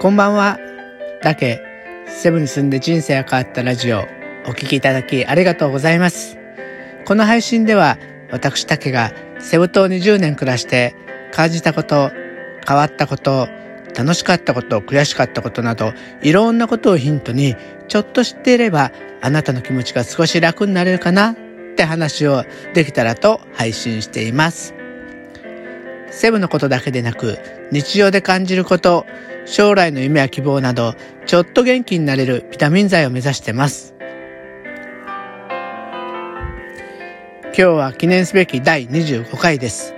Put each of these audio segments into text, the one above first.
こんばんは。だけ、セブンに住んで人生が変わったラジオ、お聞きいただきありがとうございます。この配信では、私だけがセブ島に10年暮らして感じたこと、変わったこと、楽しかったこと、悔しかったことなど、いろんなことをヒントに、ちょっと知っていれば、あなたの気持ちが少し楽になれるかなって話をできたらと配信しています。セブのことだけでなく、日常で感じること、将来の夢や希望など、ちょっと元気になれるビタミン剤を目指してます。今日は記念すべき第25回です。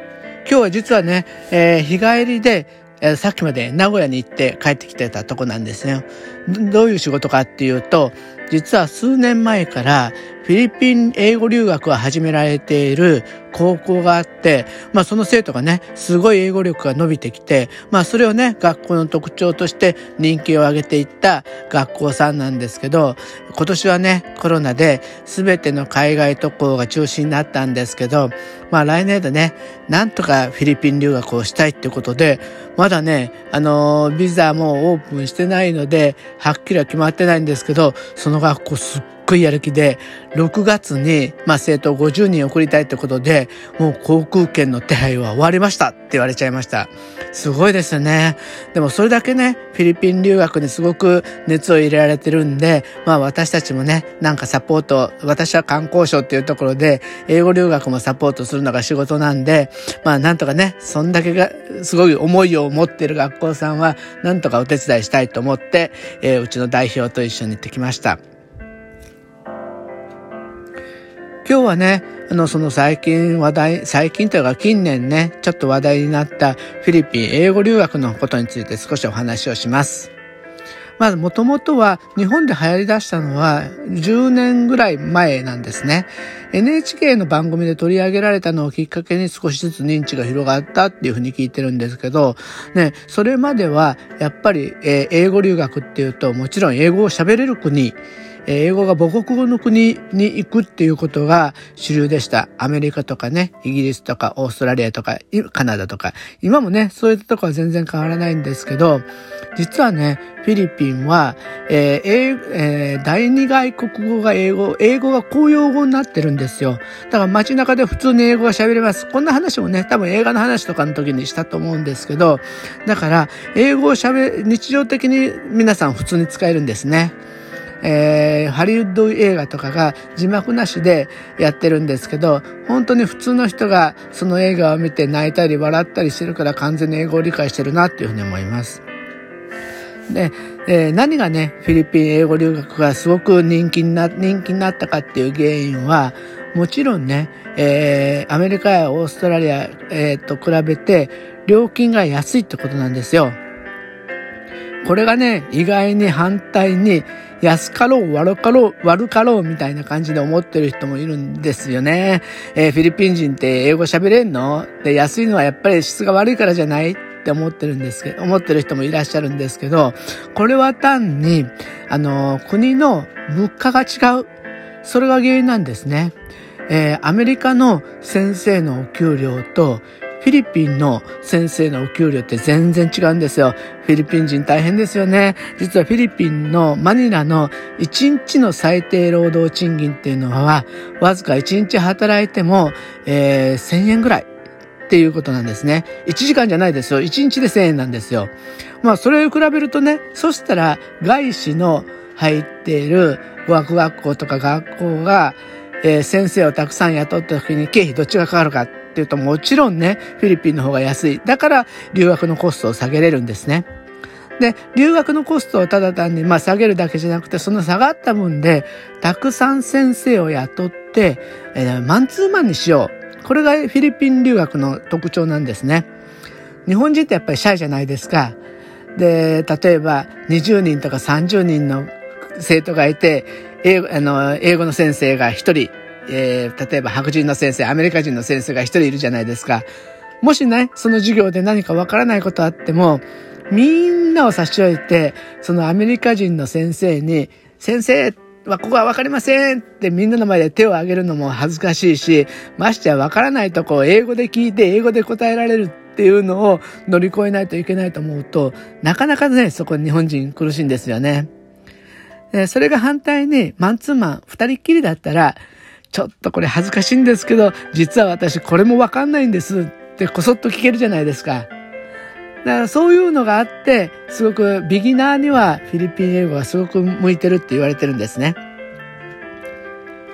今日は実はね、えー、日帰りで、え、さっきまで名古屋に行って帰ってきてたとこなんですね。どういう仕事かっていうと、実は数年前からフィリピン英語留学を始められている高校があって、まあその生徒がね、すごい英語力が伸びてきて、まあそれをね、学校の特徴として人気を上げていった学校さんなんですけど、今年はね、コロナで全ての海外渡航が中止になったんですけど、まあ来年でね、なんとかフィリピン留学をしたいってことで、まだね、あの、ビザもオープンしてないので、はっきりは決まってないんですけど、その学校すっごいやる気で、6月に、まあ、生徒50人送りたいってことで、もう航空券の手配は終わりましたって言われちゃいました。すごいですよね。でもそれだけね、フィリピン留学にすごく熱を入れられてるんで、まあ私たちもね、なんかサポート、私は観光省っていうところで、英語留学もサポートするのが仕事なんで、まあなんとかね、そんだけが、すごい思いを持ってる学校さんは、なんとかお手伝いしたいと思って、えー、うちの代表と一緒に行ってきました。今日はね、あの、その最近話題、最近というか近年ね、ちょっと話題になったフィリピン英語留学のことについて少しお話をします。まず、もともとは日本で流行り出したのは10年ぐらい前なんですね。NHK の番組で取り上げられたのをきっかけに少しずつ認知が広がったっていうふうに聞いてるんですけど、ね、それまではやっぱり、英語留学っていうともちろん英語を喋れる国、英語が母国語の国に行くっていうことが主流でした。アメリカとかね、イギリスとかオーストラリアとかカナダとか。今もね、そういったとこは全然変わらないんですけど、実はね、フィリピンは、えーえー、第二外国語が英語、英語が公用語になってるんですよ。だから街中で普通に英語が喋れます。こんな話もね、多分映画の話とかの時にしたと思うんですけど、だから、英語を喋、日常的に皆さん普通に使えるんですね。えー、ハリウッド映画とかが字幕なしでやってるんですけど、本当に普通の人がその映画を見て泣いたり笑ったりしてるから完全に英語を理解してるなっていうふうに思います。で、えー、何がね、フィリピン英語留学がすごく人気にな、人気になったかっていう原因は、もちろんね、えー、アメリカやオーストラリア、えー、と比べて料金が安いってことなんですよ。これがね、意外に反対に安かろう、悪かろう、悪かろうみたいな感じで思ってる人もいるんですよね。えー、フィリピン人って英語喋れんの？で、安いのはやっぱり質が悪いからじゃないって思ってるんですけど、思ってる人もいらっしゃるんですけど、これは単に、あの、国の物価が違う。それが原因なんですね。えー、アメリカの先生のお給料とフィリピンの先生のお給料って全然違うんですよ。フィリピン人大変ですよね。実はフィリピンのマニラの1日の最低労働賃金っていうのは、わずか1日働いても、えー、1000円ぐらい。っていうことなんですね。1時間じゃないですよ。1日で1000円なんですよ。まあ、それを比べるとね、そしたら、外資の入っている語学学校とか学校が、えー、先生をたくさん雇った時に経費どっちがかかるかっていうともちろんね、フィリピンの方が安い。だから留学のコストを下げれるんですね。で、留学のコストをただ単に、まあ、下げるだけじゃなくて、その下がった分で、たくさん先生を雇って、えー、マンツーマンにしよう。これがフィリピン留学の特徴なんですね。日本人ってやっぱりシャイじゃないですか。で、例えば20人とか30人の生徒がいて、英語あの英語の先生が1人えー、例えば白人の先生、アメリカ人の先生が一人いるじゃないですか。もしね、その授業で何かわからないことあっても、みんなを差し置いて、そのアメリカ人の先生に、先生はここはわかりませんってみんなの前で手を挙げるのも恥ずかしいし、ましてやわからないとこを英語で聞いて英語で答えられるっていうのを乗り越えないといけないと思うと、なかなかね、そこ日本人苦しいんですよね。それが反対にマンツーマン二人っきりだったら、ちょっとこれ恥ずかしいんですけど、実は私これもわかんないんですってこそっと聞けるじゃないですか。だからそういうのがあって、すごくビギナーにはフィリピン英語がすごく向いてるって言われてるんですね。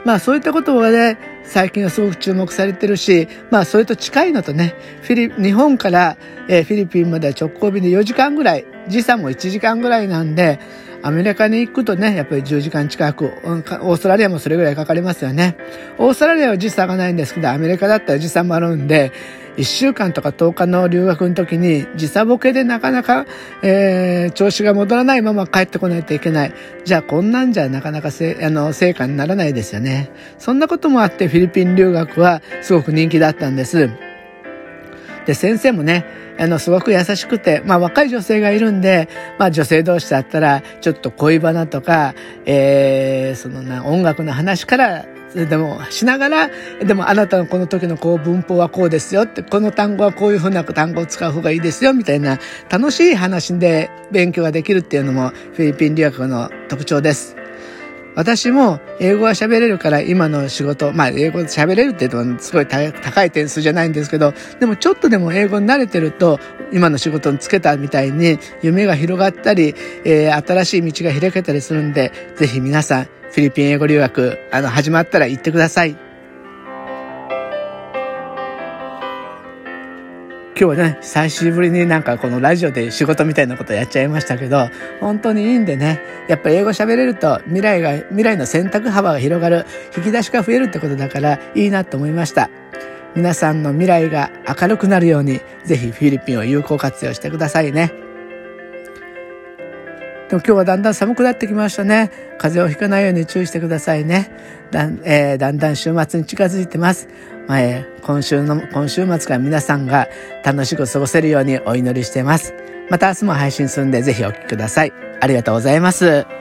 まあそういったことがね、最近はすごく注目されてるし、まあそれと近いのとね、フィリ、日本から、えー、フィリピンまでは直行便で4時間ぐらい、時差も1時間ぐらいなんで、アメリカに行くとね、やっぱり10時間近く、オーストラリアもそれぐらいかかりますよね。オーストラリアは時差がないんですけど、アメリカだったら時差もあるんで、1週間とか10日の留学の時に時差ボケでなかなか、えー、調子が戻らないまま帰ってこないといけない。じゃあこんなんじゃなかなかせあの成果にならないですよね。そんなこともあってフィリピン留学はすごく人気だったんです。で、先生もね、あの、すごく優しくて、まあ若い女性がいるんで、まあ女性同士だったら、ちょっと恋バナとか、えー、そのな、音楽の話からでもしながら、でもあなたのこの時のこう文法はこうですよって、この単語はこういうふうな単語を使う方がいいですよみたいな楽しい話で勉強ができるっていうのもフィリピン留学の特徴です。私も英語は喋れるから今の仕事、まあ英語喋れるって言うとすごい高い点数じゃないんですけど、でもちょっとでも英語に慣れてると今の仕事につけたみたいに夢が広がったり、えー、新しい道が開けたりするんで、ぜひ皆さんフィリピン英語留学、あの、始まったら行ってください。今日はね、久しぶりになんかこのラジオで仕事みたいなことやっちゃいましたけど、本当にいいんでね、やっぱ英語喋れると未来が、未来の選択幅が広がる、引き出しが増えるってことだからいいなと思いました。皆さんの未来が明るくなるように、ぜひフィリピンを有効活用してくださいね。でも今日はだんだん寒くなってきましたね。風邪をひかないように注意してくださいね。だん,、えー、だんだん週末に近づいてます。まえー、今週の、今週末から皆さんが楽しく過ごせるようにお祈りしています。また明日も配信するんでぜひお聴きください。ありがとうございます。